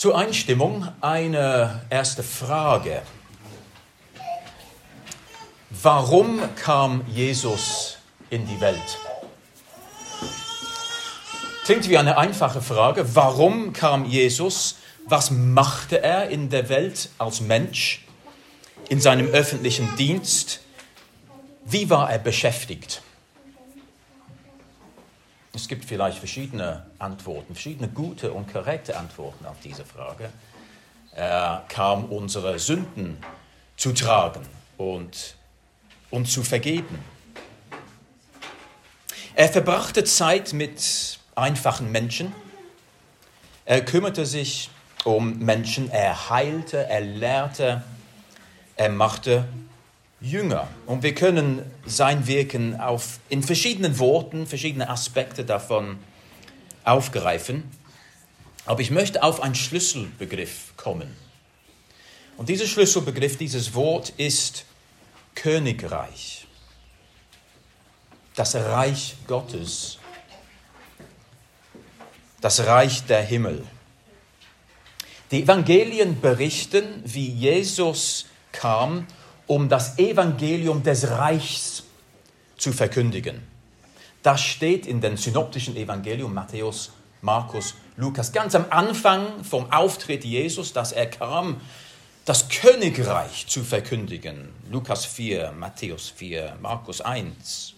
Zur Einstimmung eine erste Frage. Warum kam Jesus in die Welt? Klingt wie eine einfache Frage. Warum kam Jesus? Was machte er in der Welt als Mensch, in seinem öffentlichen Dienst? Wie war er beschäftigt? Es gibt vielleicht verschiedene Antworten, verschiedene gute und korrekte Antworten auf diese Frage. Er kam unsere Sünden zu tragen und uns zu vergeben. Er verbrachte Zeit mit einfachen Menschen. Er kümmerte sich um Menschen, er heilte, er lehrte, er machte Jünger. Und wir können sein Wirken auf, in verschiedenen Worten, verschiedene Aspekte davon aufgreifen. Aber ich möchte auf einen Schlüsselbegriff kommen. Und dieser Schlüsselbegriff, dieses Wort ist Königreich. Das Reich Gottes. Das Reich der Himmel. Die Evangelien berichten, wie Jesus kam um das Evangelium des Reichs zu verkündigen. Das steht in den synoptischen Evangelium Matthäus, Markus, Lukas. Ganz am Anfang vom Auftritt Jesus, dass er kam, das Königreich zu verkündigen. Lukas 4, Matthäus 4, Markus 1.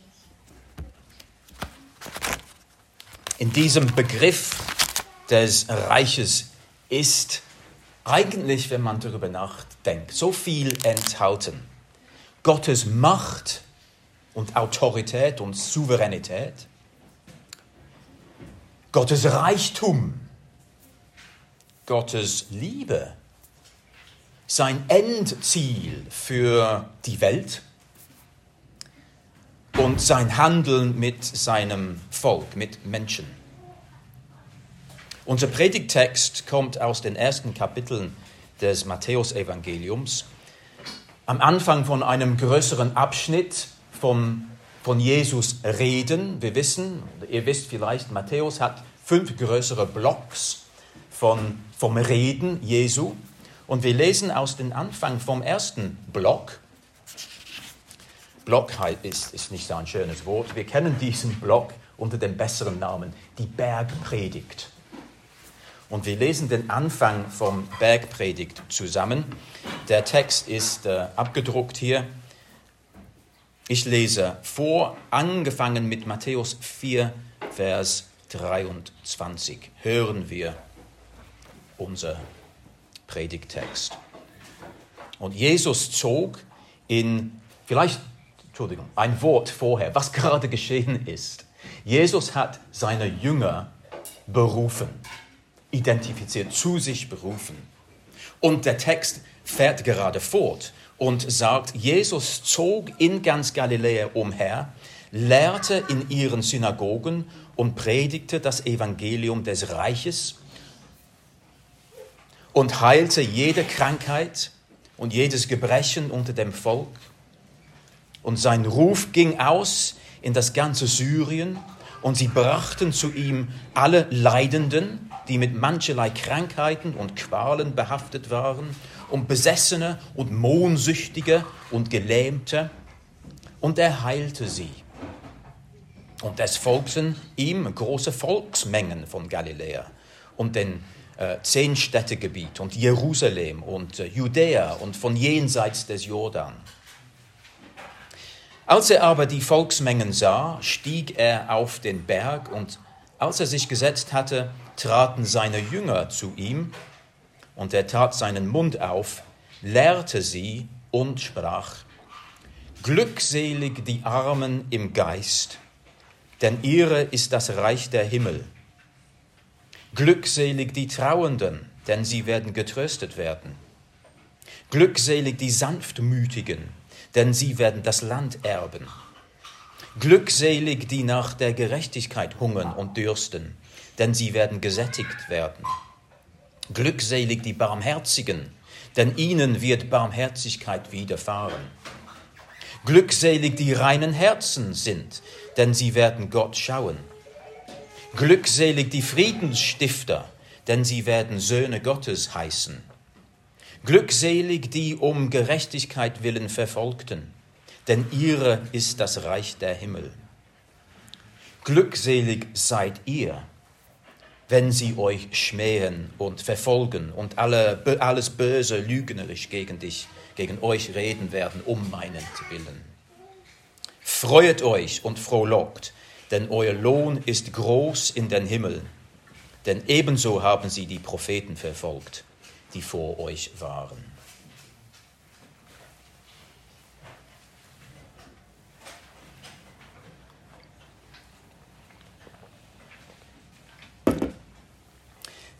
In diesem Begriff des Reiches ist eigentlich, wenn man darüber nachdenkt, so viel enthalten. Gottes Macht und Autorität und Souveränität, Gottes Reichtum, Gottes Liebe, sein Endziel für die Welt und sein Handeln mit seinem Volk, mit Menschen. Unser Predigtext kommt aus den ersten Kapiteln des Matthäusevangeliums. Am Anfang von einem größeren Abschnitt vom, von Jesus reden. Wir wissen, ihr wisst vielleicht, Matthäus hat fünf größere Blocks von, vom Reden Jesu. Und wir lesen aus dem Anfang vom ersten Block. Block ist, ist nicht so ein schönes Wort. Wir kennen diesen Block unter dem besseren Namen, die Bergpredigt. Und wir lesen den Anfang vom Bergpredigt zusammen. Der Text ist äh, abgedruckt hier. Ich lese vor, angefangen mit Matthäus 4, Vers 23. Hören wir unser Predigtext. Und Jesus zog in, vielleicht, Entschuldigung, ein Wort vorher, was gerade geschehen ist. Jesus hat seine Jünger berufen identifiziert, zu sich berufen. Und der Text fährt gerade fort und sagt, Jesus zog in ganz Galiläa umher, lehrte in ihren Synagogen und predigte das Evangelium des Reiches und heilte jede Krankheit und jedes Gebrechen unter dem Volk. Und sein Ruf ging aus in das ganze Syrien und sie brachten zu ihm alle Leidenden, die mit mancherlei Krankheiten und Qualen behaftet waren, und Besessene und Mohnsüchtige und Gelähmte, und er heilte sie. Und es folgten ihm große Volksmengen von Galiläa und den äh, Zehnstädtegebiet und Jerusalem und äh, Judäa und von jenseits des Jordan. Als er aber die Volksmengen sah, stieg er auf den Berg und als er sich gesetzt hatte, traten seine Jünger zu ihm und er tat seinen Mund auf, lehrte sie und sprach, Glückselig die Armen im Geist, denn ihre ist das Reich der Himmel. Glückselig die Trauenden, denn sie werden getröstet werden. Glückselig die Sanftmütigen, denn sie werden das Land erben. Glückselig die nach der Gerechtigkeit hungern und dürsten, denn sie werden gesättigt werden. Glückselig die Barmherzigen, denn ihnen wird Barmherzigkeit widerfahren. Glückselig die reinen Herzen sind, denn sie werden Gott schauen. Glückselig die Friedensstifter, denn sie werden Söhne Gottes heißen. Glückselig die um Gerechtigkeit willen Verfolgten, denn ihre ist das Reich der Himmel. Glückselig seid ihr, wenn sie euch schmähen und verfolgen und alle, alles Böse lügnerisch gegen dich, gegen euch reden werden, um meinen Willen. Freuet euch und frohlockt, denn euer Lohn ist groß in den Himmel. Denn ebenso haben sie die Propheten verfolgt, die vor euch waren.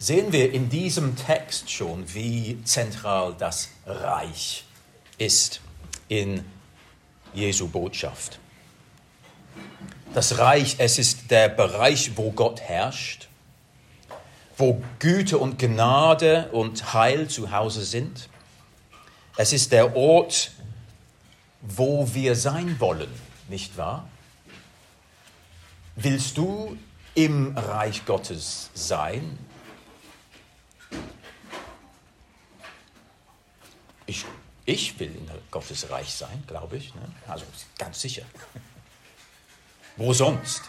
Sehen wir in diesem Text schon, wie zentral das Reich ist in Jesu Botschaft. Das Reich, es ist der Bereich, wo Gott herrscht, wo Güte und Gnade und Heil zu Hause sind. Es ist der Ort, wo wir sein wollen, nicht wahr? Willst du im Reich Gottes sein? Ich, ich will in Gottes Reich sein, glaube ich. Ne? Also ganz sicher. Wo sonst?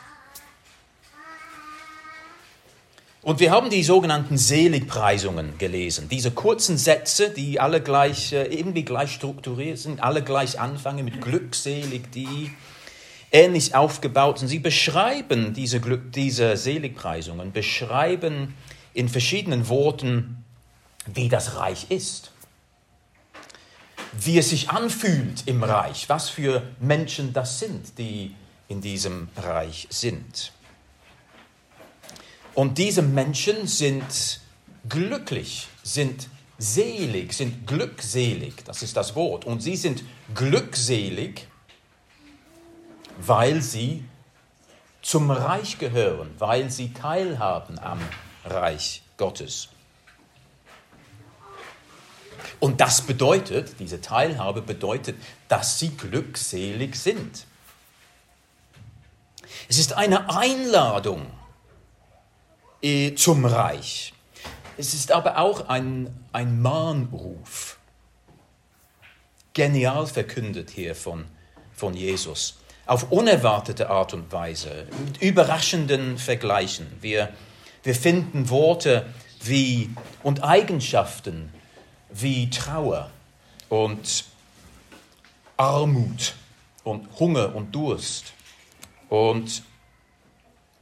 Und wir haben die sogenannten Seligpreisungen gelesen. Diese kurzen Sätze, die alle gleich, äh, irgendwie gleich strukturiert sind, alle gleich anfangen mit glückselig, die ähnlich aufgebaut sind. Sie beschreiben diese, Glück, diese Seligpreisungen, beschreiben in verschiedenen Worten, wie das Reich ist wie es sich anfühlt im Reich, was für Menschen das sind, die in diesem Reich sind. Und diese Menschen sind glücklich, sind selig, sind glückselig, das ist das Wort. Und sie sind glückselig, weil sie zum Reich gehören, weil sie teilhaben am Reich Gottes. Und das bedeutet, diese Teilhabe bedeutet, dass sie glückselig sind. Es ist eine Einladung äh, zum Reich. Es ist aber auch ein, ein Mahnruf. Genial verkündet hier von, von Jesus. Auf unerwartete Art und Weise, mit überraschenden Vergleichen. Wir, wir finden Worte wie und Eigenschaften wie Trauer und Armut und Hunger und Durst und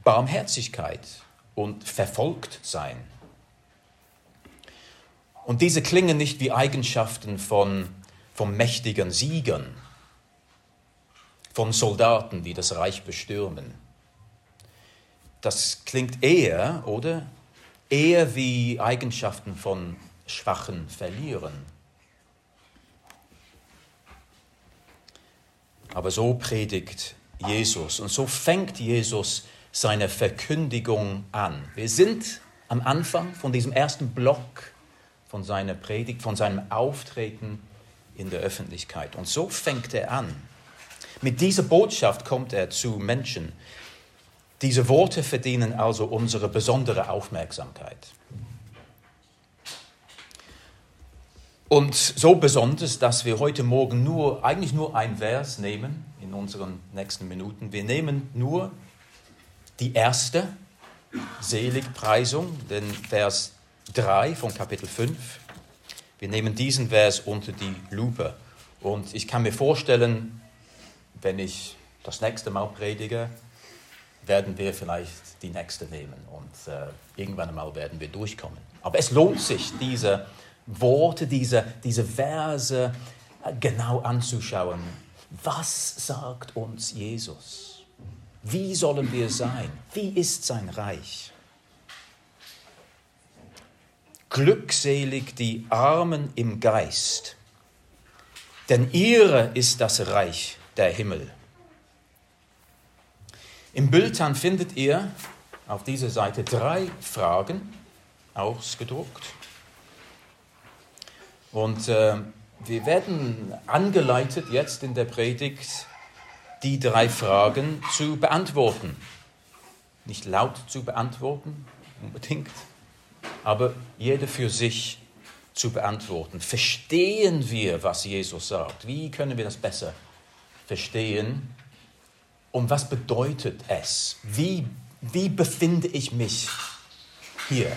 Barmherzigkeit und verfolgt sein. Und diese klingen nicht wie Eigenschaften von, von mächtigen Siegern, von Soldaten, die das Reich bestürmen. Das klingt eher, oder? Eher wie Eigenschaften von Schwachen verlieren. Aber so predigt Jesus und so fängt Jesus seine Verkündigung an. Wir sind am Anfang von diesem ersten Block von seiner Predigt, von seinem Auftreten in der Öffentlichkeit. Und so fängt er an. Mit dieser Botschaft kommt er zu Menschen. Diese Worte verdienen also unsere besondere Aufmerksamkeit. Und so besonders, dass wir heute Morgen nur, eigentlich nur ein Vers nehmen in unseren nächsten Minuten. Wir nehmen nur die erste Seligpreisung, den Vers 3 von Kapitel 5. Wir nehmen diesen Vers unter die Lupe. Und ich kann mir vorstellen, wenn ich das nächste Mal predige, werden wir vielleicht die nächste nehmen und äh, irgendwann einmal werden wir durchkommen. Aber es lohnt sich, diese Worte, diese, diese Verse genau anzuschauen. Was sagt uns Jesus? Wie sollen wir sein? Wie ist sein Reich? Glückselig die Armen im Geist, denn ihre ist das Reich der Himmel. Im Bildtan findet ihr auf dieser Seite drei Fragen ausgedruckt. Und äh, wir werden angeleitet jetzt in der Predigt, die drei Fragen zu beantworten. Nicht laut zu beantworten, unbedingt, aber jeder für sich zu beantworten. Verstehen wir, was Jesus sagt? Wie können wir das besser verstehen? Und was bedeutet es? Wie, wie befinde ich mich hier?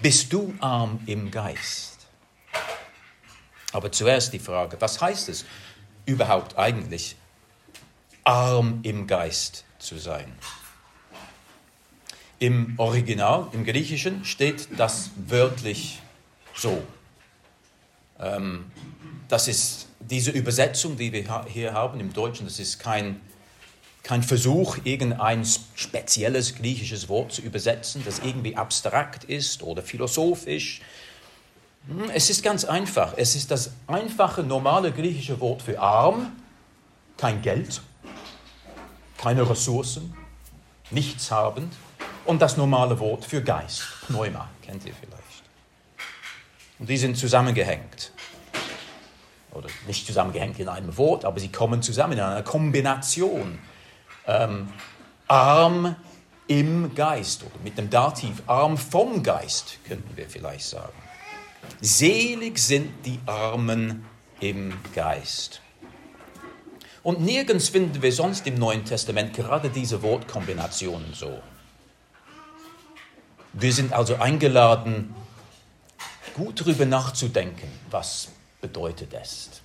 Bist du arm im Geist? Aber zuerst die Frage, was heißt es überhaupt eigentlich, arm im Geist zu sein? Im Original, im Griechischen, steht das wörtlich so. Ähm, das ist diese Übersetzung, die wir hier haben im Deutschen, das ist kein, kein Versuch, irgendein spezielles griechisches Wort zu übersetzen, das irgendwie abstrakt ist oder philosophisch. Hm, es ist ganz einfach. Es ist das einfache, normale griechische Wort für arm, kein Geld, keine Ressourcen, nichts habend und das normale Wort für Geist, Pneuma, kennt ihr vielleicht. Und die sind zusammengehängt oder nicht zusammengehängt in einem Wort, aber sie kommen zusammen in einer Kombination. Ähm, arm im Geist oder mit dem Dativ, arm vom Geist, könnten wir vielleicht sagen. Selig sind die Armen im Geist. Und nirgends finden wir sonst im Neuen Testament gerade diese Wortkombinationen so. Wir sind also eingeladen, gut darüber nachzudenken, was bedeutet es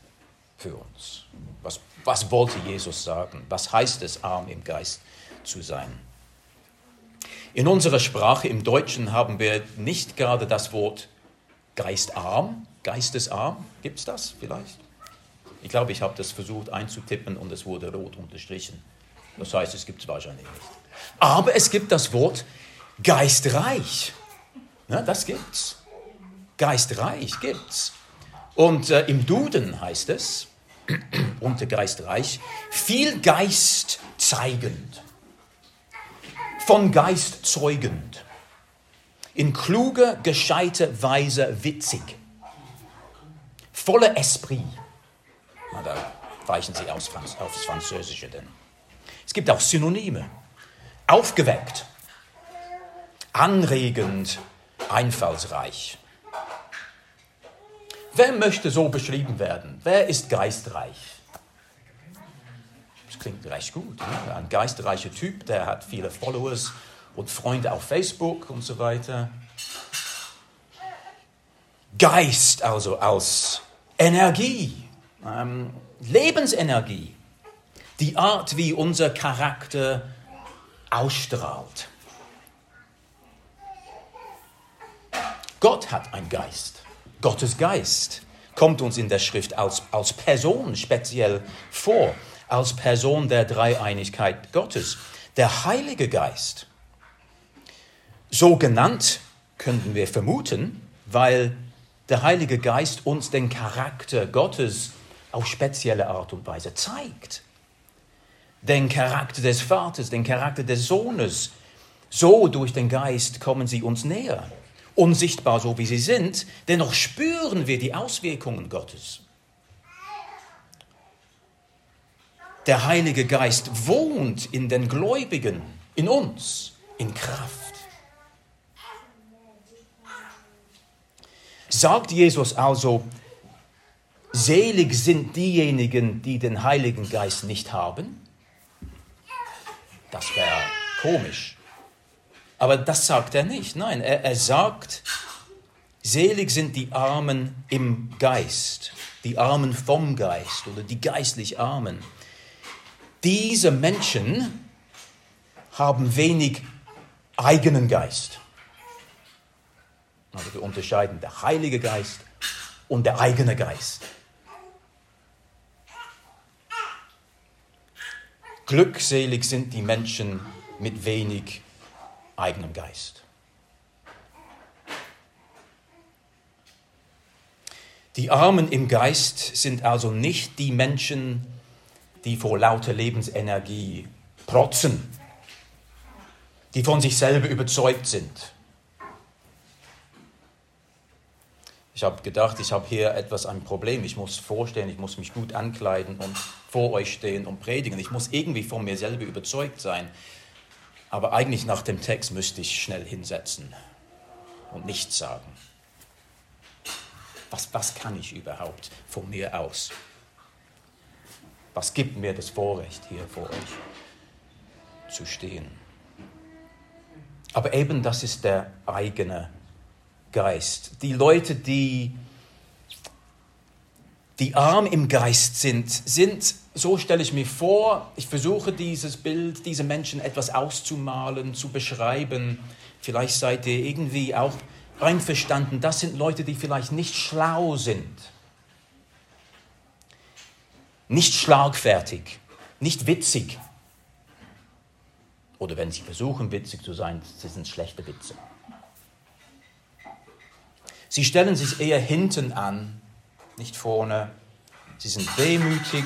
für uns? Was, was wollte Jesus sagen? Was heißt es, arm im Geist zu sein? In unserer Sprache, im Deutschen, haben wir nicht gerade das Wort geistarm, geistesarm. Gibt es das vielleicht? Ich glaube, ich habe das versucht einzutippen und es wurde rot unterstrichen. Das heißt, es gibt es wahrscheinlich nicht. Aber es gibt das Wort geistreich. Ja, das gibt's. Geistreich gibt's. Und äh, im Duden heißt es, unter Geistreich, viel Geist zeigend, von Geist zeugend, in kluger, gescheiter Weise witzig, voller Esprit. Da weichen Sie aus, aufs Französische denn. Es gibt auch Synonyme. Aufgeweckt, anregend, einfallsreich. Wer möchte so beschrieben werden? Wer ist geistreich? Das klingt recht gut. Ne? Ein geistreicher Typ, der hat viele Followers und Freunde auf Facebook und so weiter. Geist also als Energie, ähm, Lebensenergie, die Art, wie unser Charakter ausstrahlt. Gott hat einen Geist. Gottes Geist kommt uns in der Schrift als, als Person speziell vor, als Person der Dreieinigkeit Gottes. Der Heilige Geist, so genannt könnten wir vermuten, weil der Heilige Geist uns den Charakter Gottes auf spezielle Art und Weise zeigt. Den Charakter des Vaters, den Charakter des Sohnes. So durch den Geist kommen sie uns näher unsichtbar so wie sie sind, dennoch spüren wir die Auswirkungen Gottes. Der Heilige Geist wohnt in den Gläubigen, in uns, in Kraft. Sagt Jesus also, selig sind diejenigen, die den Heiligen Geist nicht haben? Das wäre komisch. Aber das sagt er nicht. Nein, er, er sagt, selig sind die Armen im Geist, die Armen vom Geist oder die geistlich Armen. Diese Menschen haben wenig eigenen Geist. Also wir unterscheiden der Heilige Geist und der eigene Geist. Glückselig sind die Menschen mit wenig Geist eigenem Geist. Die Armen im Geist sind also nicht die Menschen, die vor lauter Lebensenergie protzen, die von sich selber überzeugt sind. Ich habe gedacht, ich habe hier etwas ein Problem. Ich muss vorstellen, ich muss mich gut ankleiden und vor euch stehen und predigen. Ich muss irgendwie von mir selber überzeugt sein. Aber eigentlich nach dem Text müsste ich schnell hinsetzen. und nichts sagen. Was, was kann ich überhaupt von mir aus? Was gibt mir das Vorrecht, hier vor euch zu stehen? Aber eben das ist der eigene Geist. Die Leute, die, die arm im Geist sind, sind, so stelle ich mir vor, ich versuche dieses Bild, diese Menschen etwas auszumalen, zu beschreiben. Vielleicht seid ihr irgendwie auch einverstanden, das sind Leute, die vielleicht nicht schlau sind, nicht schlagfertig, nicht witzig. Oder wenn sie versuchen, witzig zu sein, sie sind schlechte Witze. Sie stellen sich eher hinten an, nicht vorne. Sie sind wehmütig.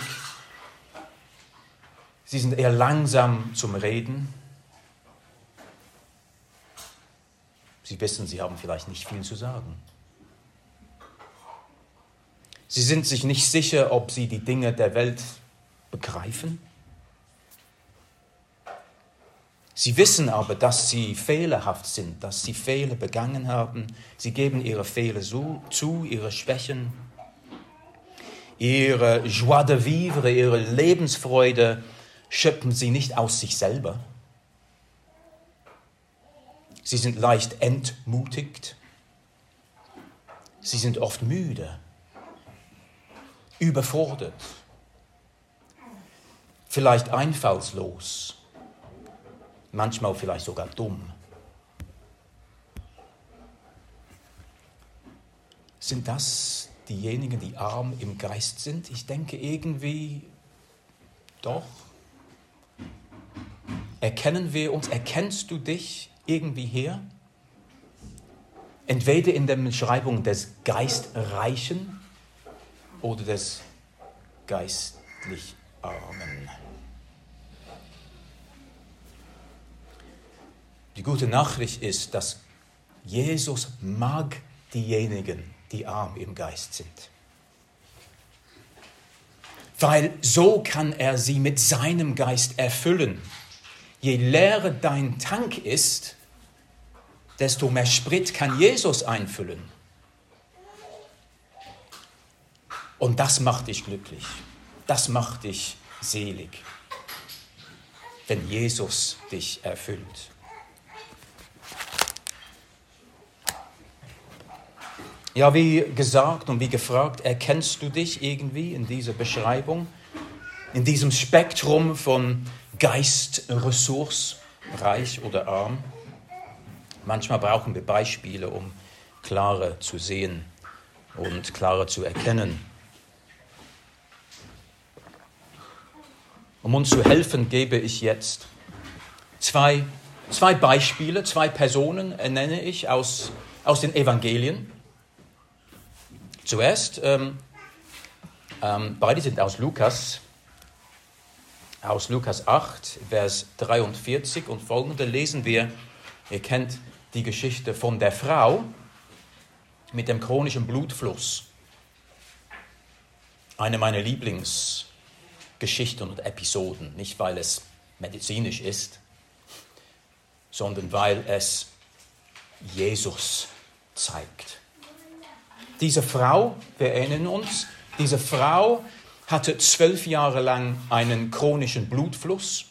Sie sind eher langsam zum Reden. Sie wissen, sie haben vielleicht nicht viel zu sagen. Sie sind sich nicht sicher, ob sie die Dinge der Welt begreifen. Sie wissen aber, dass sie fehlerhaft sind, dass sie Fehler begangen haben. Sie geben ihre Fehler zu, ihre Schwächen, ihre Joie de vivre, ihre Lebensfreude schöpfen sie nicht aus sich selber. Sie sind leicht entmutigt. Sie sind oft müde, überfordert, vielleicht einfallslos manchmal vielleicht sogar dumm. Sind das diejenigen, die arm im Geist sind? Ich denke irgendwie doch. Erkennen wir uns, erkennst du dich irgendwie her? Entweder in der Beschreibung des Geistreichen oder des geistlich Armen. Die gute Nachricht ist, dass Jesus mag diejenigen, die arm im Geist sind. Weil so kann er sie mit seinem Geist erfüllen. Je leerer dein Tank ist, desto mehr Sprit kann Jesus einfüllen. Und das macht dich glücklich. Das macht dich selig, wenn Jesus dich erfüllt. Ja, wie gesagt und wie gefragt, erkennst du dich irgendwie in dieser Beschreibung, in diesem Spektrum von Geist, Ressource, reich oder arm? Manchmal brauchen wir Beispiele, um klarer zu sehen und klarer zu erkennen. Um uns zu helfen, gebe ich jetzt zwei, zwei Beispiele, zwei Personen nenne ich aus, aus den Evangelien. Zuerst, ähm, ähm, beide sind aus Lukas, aus Lukas 8, Vers 43 und folgende lesen wir, ihr kennt die Geschichte von der Frau mit dem chronischen Blutfluss. Eine meiner Lieblingsgeschichten und Episoden, nicht weil es medizinisch ist, sondern weil es Jesus zeigt. Diese Frau, wir erinnern uns, diese Frau hatte zwölf Jahre lang einen chronischen Blutfluss,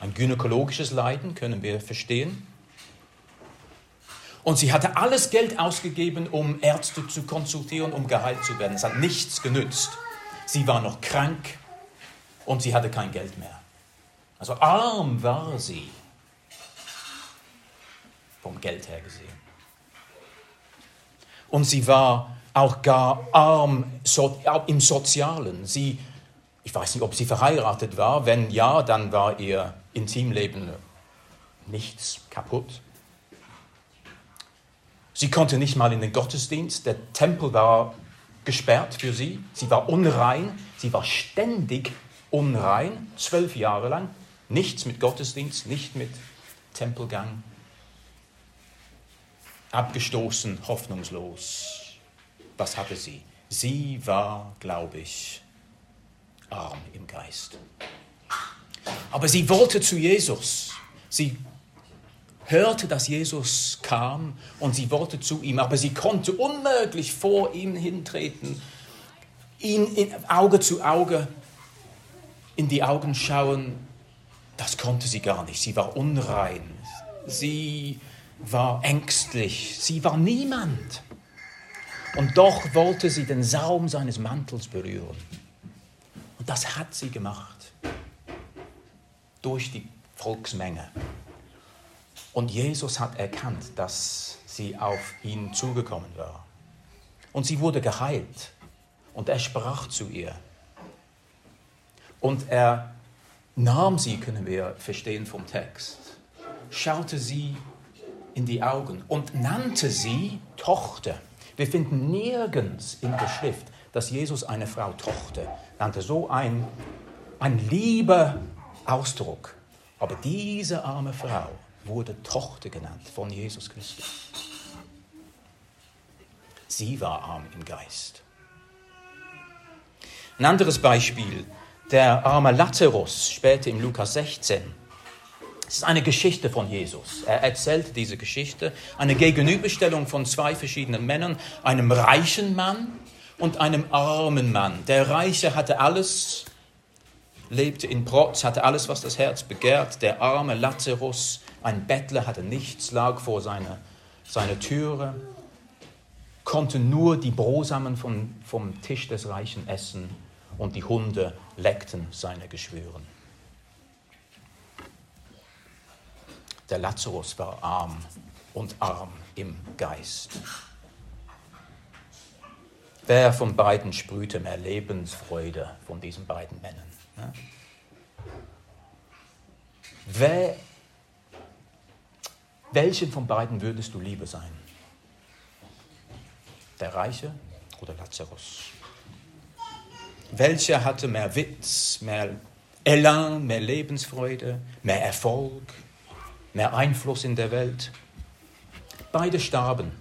ein gynäkologisches Leiden, können wir verstehen. Und sie hatte alles Geld ausgegeben, um Ärzte zu konsultieren, um geheilt zu werden. Es hat nichts genützt. Sie war noch krank und sie hatte kein Geld mehr. Also arm war sie, vom Geld her gesehen. Und sie war auch gar arm so, im Sozialen. Sie, ich weiß nicht, ob sie verheiratet war. Wenn ja, dann war ihr Intimleben nichts kaputt. Sie konnte nicht mal in den Gottesdienst. Der Tempel war gesperrt für sie. Sie war unrein. Sie war ständig unrein, zwölf Jahre lang. Nichts mit Gottesdienst, nicht mit Tempelgang. Abgestoßen, hoffnungslos was hatte sie? Sie war, glaube ich, arm im Geist. Aber sie wollte zu Jesus. Sie hörte, dass Jesus kam und sie wollte zu ihm, aber sie konnte unmöglich vor ihm hintreten, ihn in Auge zu Auge in die Augen schauen. Das konnte sie gar nicht. Sie war unrein. Sie war ängstlich. Sie war niemand. Und doch wollte sie den Saum seines Mantels berühren. Und das hat sie gemacht. Durch die Volksmenge. Und Jesus hat erkannt, dass sie auf ihn zugekommen war. Und sie wurde geheilt. Und er sprach zu ihr. Und er nahm sie, können wir verstehen vom Text, schaute sie in die Augen und nannte sie Tochter. Wir finden nirgends in der Schrift, dass Jesus eine Frau Tochter nannte. So ein, ein lieber Ausdruck. Aber diese arme Frau wurde Tochter genannt von Jesus Christus. Sie war arm im Geist. Ein anderes Beispiel, der arme Lazarus, später im Lukas 16. Es ist eine Geschichte von Jesus. Er erzählt diese Geschichte, eine Gegenüberstellung von zwei verschiedenen Männern, einem reichen Mann und einem armen Mann. Der Reiche hatte alles, lebte in Protz, hatte alles, was das Herz begehrt. Der arme Lazarus, ein Bettler, hatte nichts, lag vor seiner, seiner Türe, konnte nur die Brosamen vom, vom Tisch des Reichen essen und die Hunde leckten seine Geschwüren. Der Lazarus war arm und arm im Geist. Wer von beiden sprühte mehr Lebensfreude von diesen beiden Männern? Ne? Wer, welchen von beiden würdest du lieber sein? Der Reiche oder Lazarus? Welcher hatte mehr Witz, mehr Elan, mehr Lebensfreude, mehr Erfolg, mehr Einfluss in der Welt? Beide starben,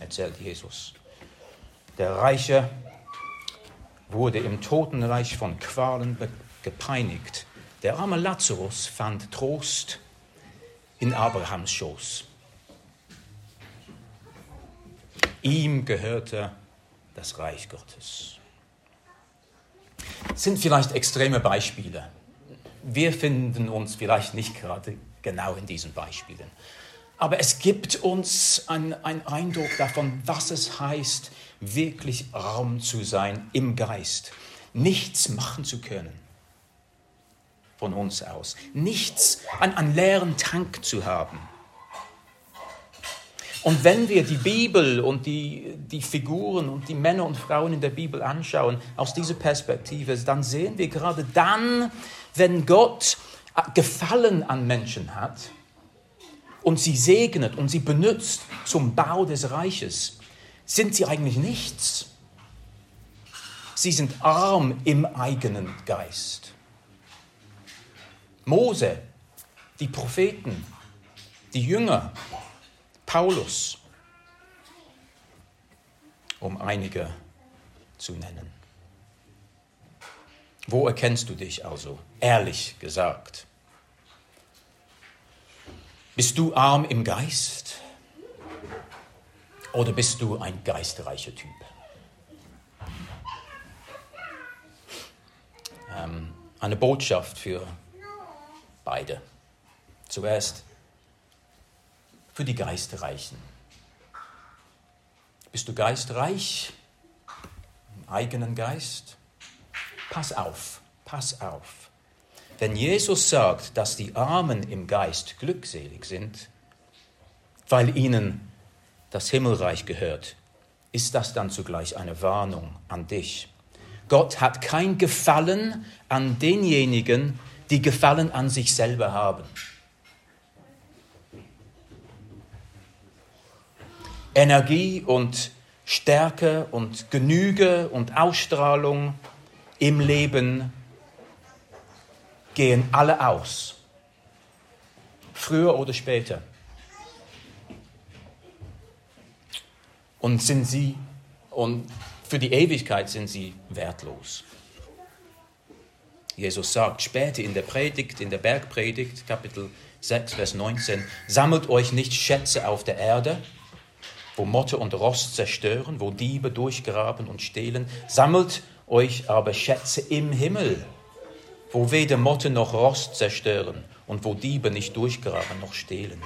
erzählt Jesus. Der Reiche wurde im Totenreich von Qualen gepeinigt. Der arme Lazarus fand Trost in Abrahams Schoß. Ihm gehörte das Reich Gottes. Das sind vielleicht extreme Beispiele. Wir finden uns vielleicht nicht gerade genau in diesen Beispielen. Aber es gibt uns einen Eindruck davon, was es heißt, wirklich arm zu sein im Geist, nichts machen zu können von uns aus, nichts, einen, einen leeren Tank zu haben. Und wenn wir die Bibel und die, die Figuren und die Männer und Frauen in der Bibel anschauen, aus dieser Perspektive, dann sehen wir gerade dann, wenn Gott Gefallen an Menschen hat und sie segnet und sie benutzt zum Bau des Reiches, sind sie eigentlich nichts. Sie sind arm im eigenen Geist. Mose, die Propheten, die Jünger, Paulus, um einige zu nennen. Wo erkennst du dich also, ehrlich gesagt? Bist du arm im Geist? Oder bist du ein geistreicher Typ? Ähm, eine Botschaft für beide. Zuerst für die Geistreichen. Bist du geistreich im eigenen Geist? Pass auf, pass auf. Wenn Jesus sagt, dass die Armen im Geist glückselig sind, weil ihnen das Himmelreich gehört, ist das dann zugleich eine Warnung an dich. Gott hat kein Gefallen an denjenigen, die Gefallen an sich selber haben. Energie und Stärke und Genüge und Ausstrahlung im Leben gehen alle aus. Früher oder später. Und sind sie, und für die Ewigkeit sind sie wertlos. Jesus sagt später in der Predigt, in der Bergpredigt, Kapitel 6, Vers 19, sammelt euch nicht Schätze auf der Erde, wo Motte und Rost zerstören, wo Diebe durchgraben und stehlen, sammelt euch aber Schätze im Himmel, wo weder Motte noch Rost zerstören und wo Diebe nicht durchgraben noch stehlen.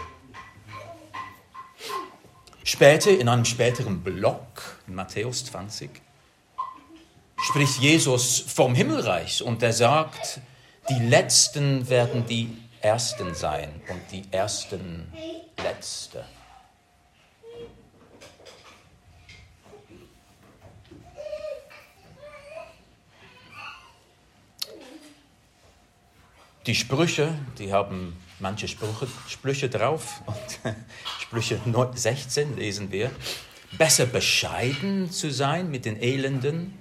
Später, in einem späteren Block, in Matthäus 20, spricht Jesus vom Himmelreich und er sagt, die Letzten werden die Ersten sein und die Ersten Letzte. Die Sprüche, die haben manche Sprüche, Sprüche drauf und Sprüche 16 lesen wir. Besser bescheiden zu sein mit den Elenden,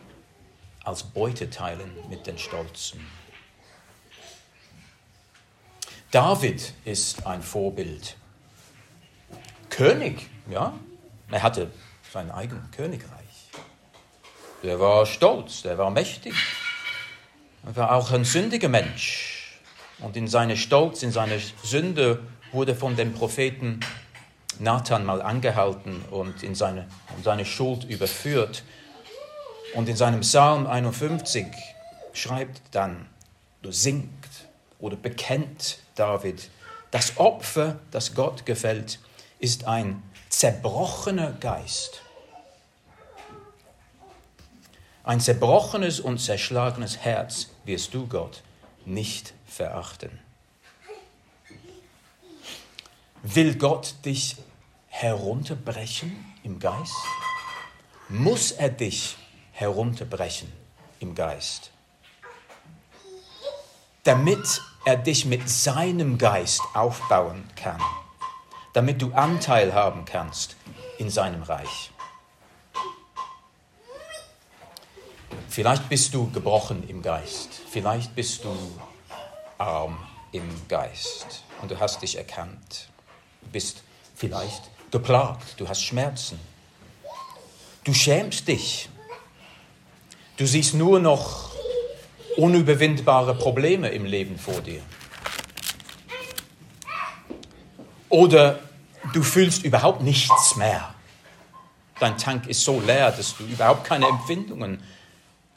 als Beute teilen mit den Stolzen. David ist ein Vorbild. König, ja, er hatte sein eigenes Königreich. Der war stolz, der war mächtig. Er war auch ein sündiger Mensch. Und in seiner Stolz, in seiner Sünde wurde von dem Propheten Nathan mal angehalten und in seine, in seine Schuld überführt. Und in seinem Psalm 51 schreibt dann, du singt oder bekennt David, das Opfer, das Gott gefällt, ist ein zerbrochener Geist. Ein zerbrochenes und zerschlagenes Herz wirst du, Gott, nicht verachten. Will Gott dich herunterbrechen im Geist? Muss er dich herunterbrechen im Geist? Damit er dich mit seinem Geist aufbauen kann, damit du Anteil haben kannst in seinem Reich. Vielleicht bist du gebrochen im Geist, vielleicht bist du arm im Geist und du hast dich erkannt. Du bist vielleicht geplagt, du hast Schmerzen. Du schämst dich. Du siehst nur noch unüberwindbare Probleme im Leben vor dir. Oder du fühlst überhaupt nichts mehr. Dein Tank ist so leer, dass du überhaupt keine Empfindungen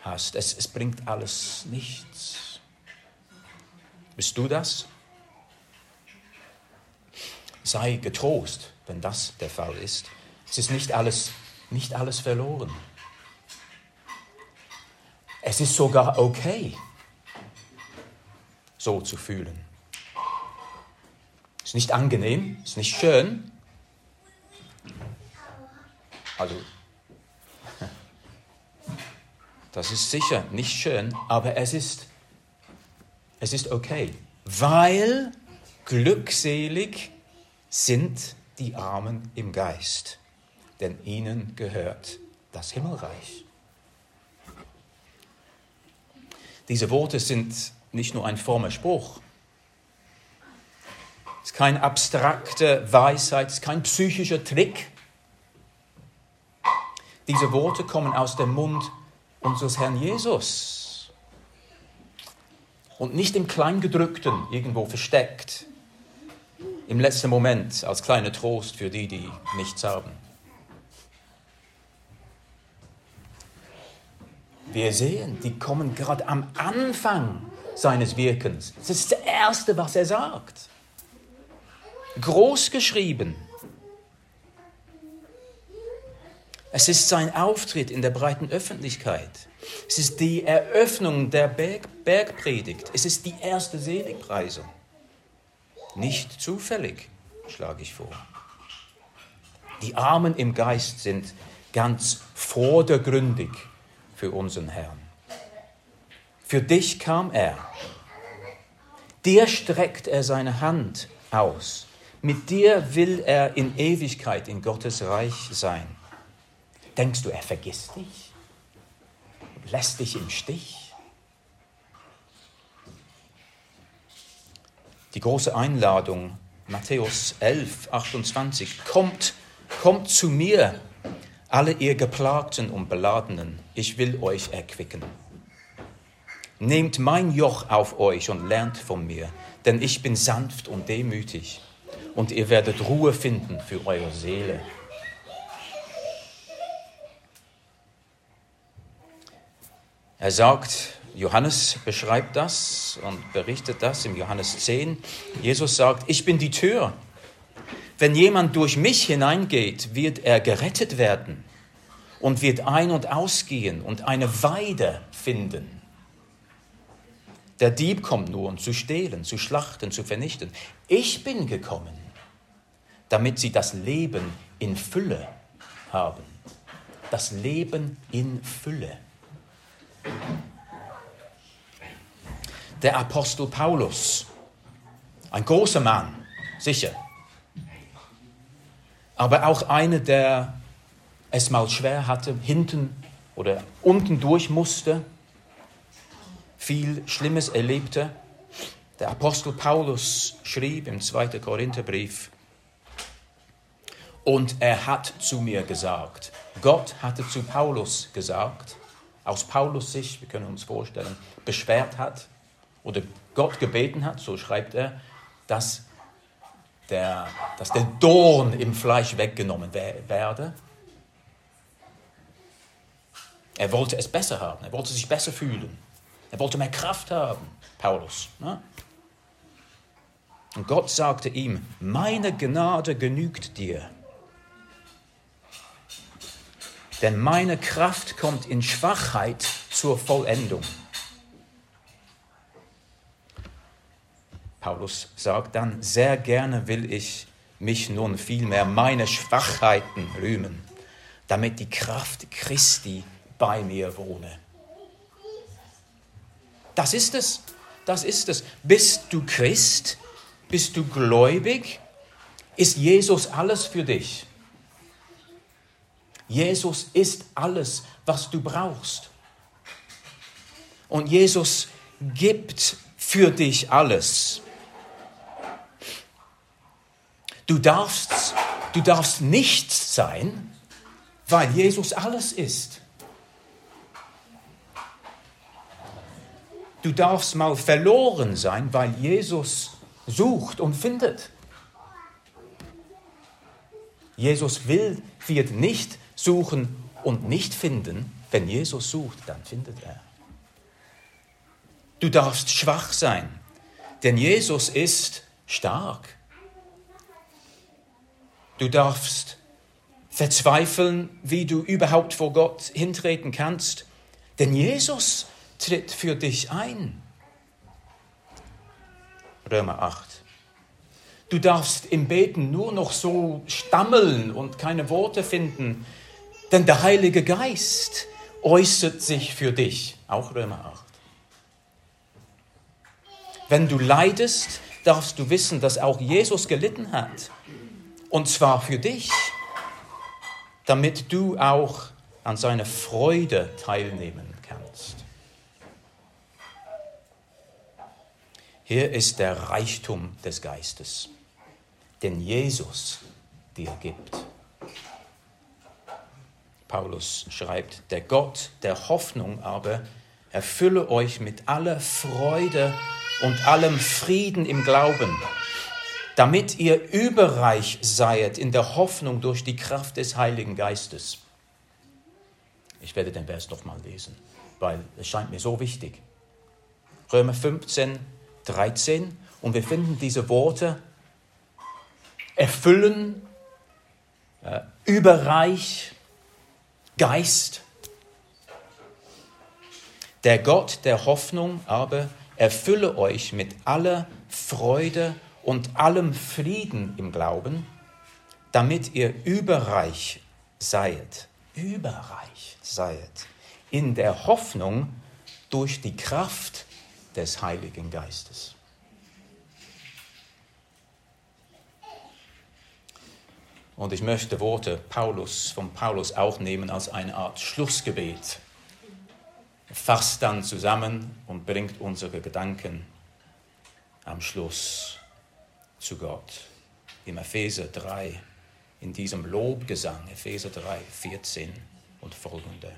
hast. Es, es bringt alles nichts. Bist du das? Sei getrost, wenn das der Fall ist. Es ist nicht alles, nicht alles verloren. Es ist sogar okay, so zu fühlen. Ist nicht angenehm, ist nicht schön. Also, das ist sicher nicht schön, aber es ist, es ist okay, weil glückselig sind die Armen im Geist, denn ihnen gehört das Himmelreich. Diese Worte sind nicht nur ein frommer Spruch. Es ist keine abstrakte Weisheit, es ist kein psychischer Trick. Diese Worte kommen aus dem Mund unseres Herrn Jesus. Und nicht im Kleingedrückten irgendwo versteckt, im letzten Moment als kleiner Trost für die, die nichts haben. Wir sehen, die kommen gerade am Anfang seines Wirkens. Das ist das Erste, was er sagt. Groß geschrieben. Es ist sein Auftritt in der breiten Öffentlichkeit. Es ist die Eröffnung der Berg Bergpredigt. Es ist die erste Seligpreisung. Nicht zufällig, schlage ich vor. Die Armen im Geist sind ganz vordergründig für unseren Herrn. Für dich kam er. Dir streckt er seine Hand aus. Mit dir will er in Ewigkeit in Gottes Reich sein. Denkst du, er vergisst dich? Lässt dich im Stich? Die große Einladung, Matthäus 11, 28, kommt, kommt zu mir, alle ihr Geplagten und Beladenen, ich will euch erquicken. Nehmt mein Joch auf euch und lernt von mir, denn ich bin sanft und demütig, und ihr werdet Ruhe finden für eure Seele. Er sagt, Johannes beschreibt das und berichtet das im Johannes 10. Jesus sagt, ich bin die Tür. Wenn jemand durch mich hineingeht, wird er gerettet werden und wird ein- und ausgehen und eine Weide finden. Der Dieb kommt nur, um zu stehlen, zu schlachten, zu vernichten. Ich bin gekommen, damit sie das Leben in Fülle haben. Das Leben in Fülle. Der Apostel Paulus, ein großer Mann, sicher, aber auch einer, der es mal schwer hatte, hinten oder unten durch musste, viel Schlimmes erlebte. Der Apostel Paulus schrieb im 2. Korintherbrief, und er hat zu mir gesagt, Gott hatte zu Paulus gesagt, aus Paulus Sicht, wir können uns vorstellen, beschwert hat oder Gott gebeten hat, so schreibt er, dass der, dass der Dorn im Fleisch weggenommen werde. Er wollte es besser haben, er wollte sich besser fühlen, er wollte mehr Kraft haben, Paulus. Ne? Und Gott sagte ihm, meine Gnade genügt dir, denn meine Kraft kommt in Schwachheit zur Vollendung. Paulus sagt dann, sehr gerne will ich mich nun vielmehr meine Schwachheiten rühmen, damit die Kraft Christi bei mir wohne. Das ist es, das ist es. Bist du Christ? Bist du gläubig? Ist Jesus alles für dich? Jesus ist alles, was du brauchst. Und Jesus gibt für dich alles. Du darfst, du darfst nichts sein, weil Jesus alles ist. Du darfst mal verloren sein, weil Jesus sucht und findet. Jesus will, wird nicht suchen und nicht finden. Wenn Jesus sucht, dann findet er. Du darfst schwach sein, denn Jesus ist stark. Du darfst verzweifeln, wie du überhaupt vor Gott hintreten kannst, denn Jesus tritt für dich ein. Römer 8. Du darfst im Beten nur noch so stammeln und keine Worte finden, denn der Heilige Geist äußert sich für dich. Auch Römer 8. Wenn du leidest, darfst du wissen, dass auch Jesus gelitten hat. Und zwar für dich, damit du auch an seiner Freude teilnehmen kannst. Hier ist der Reichtum des Geistes, den Jesus dir gibt. Paulus schreibt, der Gott der Hoffnung aber erfülle euch mit aller Freude und allem Frieden im Glauben damit ihr überreich seid in der Hoffnung durch die Kraft des Heiligen Geistes. Ich werde den Vers nochmal lesen, weil es scheint mir so wichtig. Römer 15, 13 und wir finden diese Worte erfüllen, äh, überreich, Geist. Der Gott der Hoffnung aber erfülle euch mit aller Freude und allem Frieden im Glauben, damit ihr überreich seid, überreich seid, in der Hoffnung durch die Kraft des Heiligen Geistes. Und ich möchte Worte Paulus, von Paulus auch nehmen als eine Art Schlussgebet. Fasst dann zusammen und bringt unsere Gedanken am Schluss zu Gott. Im Epheser 3, in diesem Lobgesang, Epheser 3, 14 und folgende.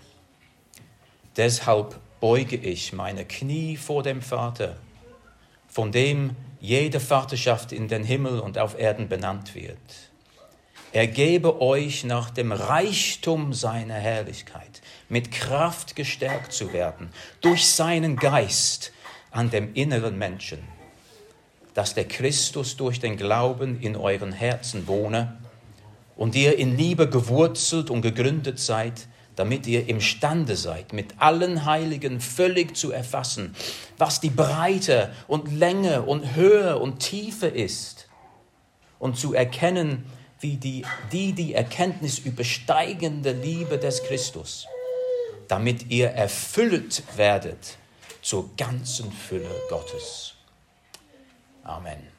Deshalb beuge ich meine Knie vor dem Vater, von dem jede Vaterschaft in den Himmel und auf Erden benannt wird. Er gebe euch nach dem Reichtum seiner Herrlichkeit mit Kraft gestärkt zu werden durch seinen Geist an dem inneren Menschen, dass der Christus durch den Glauben in euren Herzen wohne und ihr in Liebe gewurzelt und gegründet seid, damit ihr imstande seid, mit allen Heiligen völlig zu erfassen, was die Breite und Länge und Höhe und Tiefe ist und zu erkennen, wie die die, die Erkenntnis übersteigende Liebe des Christus, damit ihr erfüllt werdet zur ganzen Fülle Gottes. Amen.